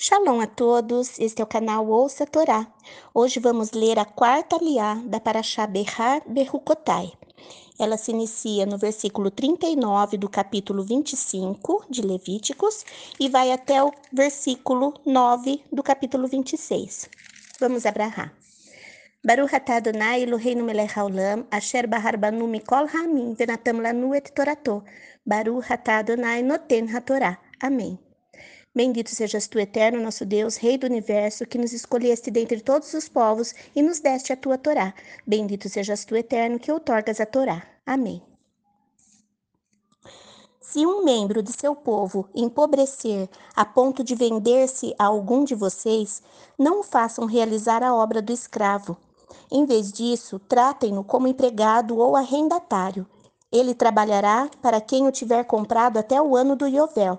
Shalom a todos, este é o canal Ouça Torá. Hoje vamos ler a quarta liá da Parashá Behar Berukotai. Ela se inicia no versículo 39 do capítulo 25 de Levíticos e vai até o versículo 9 do capítulo 26. Vamos abrahar. Baruch atah Adonai Eloheinu melech haolam, asher bahar banu mikol ha'amim venatam lanu et torato. Baruch atah Adonai noten hatorá. Amém. Bendito sejas tu, eterno nosso Deus, Rei do universo, que nos escolheste dentre todos os povos e nos deste a tua Torá. Bendito sejas tu, eterno, que outorgas a Torá. Amém. Se um membro de seu povo empobrecer a ponto de vender-se a algum de vocês, não o façam realizar a obra do escravo. Em vez disso, tratem-no como empregado ou arrendatário. Ele trabalhará para quem o tiver comprado até o ano do Iovel.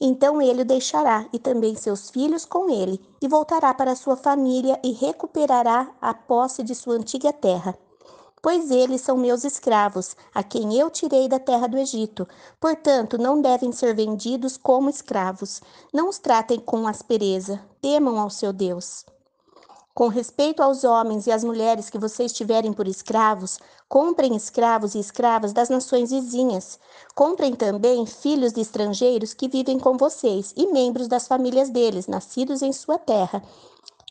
Então ele o deixará, e também seus filhos com ele, e voltará para sua família e recuperará a posse de sua antiga terra. Pois eles são meus escravos, a quem eu tirei da terra do Egito. Portanto, não devem ser vendidos como escravos. Não os tratem com aspereza. Temam ao seu Deus. Com respeito aos homens e às mulheres que vocês tiverem por escravos, comprem escravos e escravas das nações vizinhas. Comprem também filhos de estrangeiros que vivem com vocês e membros das famílias deles, nascidos em sua terra.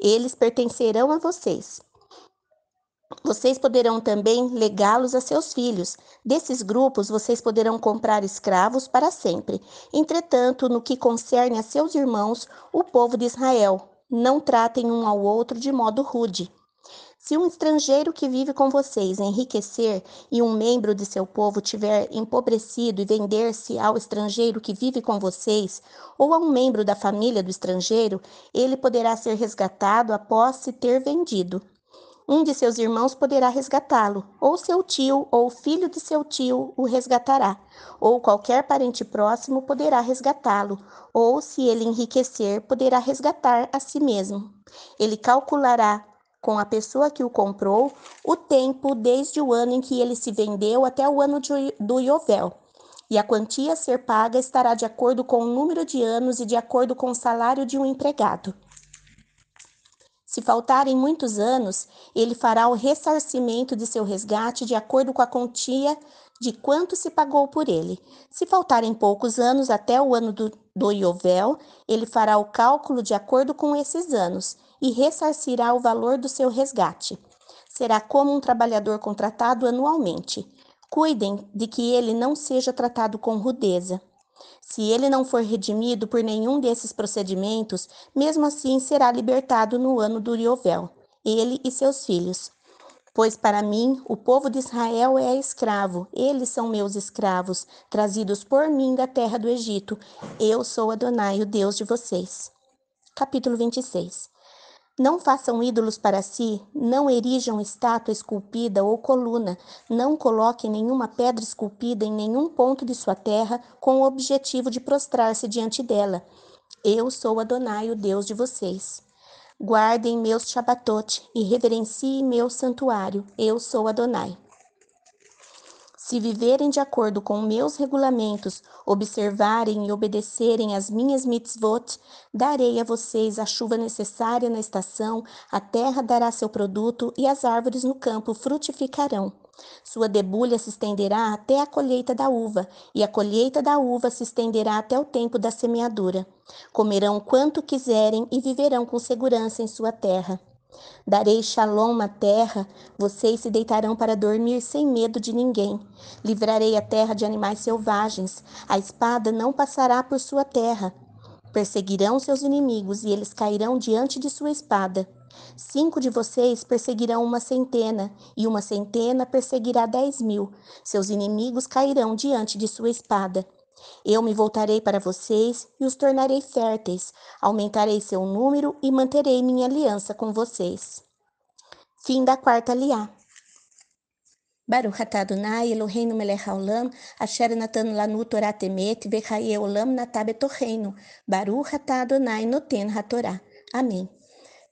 Eles pertencerão a vocês. Vocês poderão também legá-los a seus filhos. Desses grupos, vocês poderão comprar escravos para sempre. Entretanto, no que concerne a seus irmãos, o povo de Israel, não tratem um ao outro de modo rude. Se um estrangeiro que vive com vocês enriquecer e um membro de seu povo tiver empobrecido e vender-se ao estrangeiro que vive com vocês, ou a um membro da família do estrangeiro, ele poderá ser resgatado após se ter vendido. Um de seus irmãos poderá resgatá-lo, ou seu tio ou filho de seu tio o resgatará, ou qualquer parente próximo poderá resgatá-lo, ou se ele enriquecer, poderá resgatar a si mesmo. Ele calculará com a pessoa que o comprou o tempo desde o ano em que ele se vendeu até o ano de, do Iovel. E a quantia a ser paga estará de acordo com o número de anos e de acordo com o salário de um empregado. Se faltarem muitos anos, ele fará o ressarcimento de seu resgate de acordo com a quantia de quanto se pagou por ele. Se faltarem poucos anos até o ano do, do Iovel, ele fará o cálculo de acordo com esses anos e ressarcirá o valor do seu resgate. Será como um trabalhador contratado anualmente. Cuidem de que ele não seja tratado com rudeza. Se ele não for redimido por nenhum desses procedimentos, mesmo assim será libertado no ano do Riovel, ele e seus filhos. Pois para mim o povo de Israel é escravo, eles são meus escravos, trazidos por mim da terra do Egito. Eu sou Adonai, o Deus de vocês. Capítulo 26 não façam ídolos para si, não erijam estátua esculpida ou coluna, não coloquem nenhuma pedra esculpida em nenhum ponto de sua terra com o objetivo de prostrar-se diante dela. Eu sou Adonai, o Deus de vocês. Guardem meus Shabbatot e reverenciem meu santuário. Eu sou Adonai. Se viverem de acordo com meus regulamentos, observarem e obedecerem as minhas mitzvot, darei a vocês a chuva necessária na estação, a terra dará seu produto e as árvores no campo frutificarão. Sua debulha se estenderá até a colheita da uva, e a colheita da uva se estenderá até o tempo da semeadura. Comerão quanto quiserem e viverão com segurança em sua terra. Darei shalom na terra, vocês se deitarão para dormir sem medo de ninguém. Livrarei a terra de animais selvagens, a espada não passará por sua terra. Perseguirão seus inimigos e eles cairão diante de sua espada. Cinco de vocês perseguirão uma centena, e uma centena perseguirá dez mil. Seus inimigos cairão diante de sua espada. Eu me voltarei para vocês e os tornarei férteis, aumentarei seu número e manterei minha aliança com vocês. Fim da quarta liá. Baruch atah Adonai Eloheinu melech haolam, asher natan lanu Torah temet, vechaye olam natab. Baruch atah Adonai noten hatorá. Amém.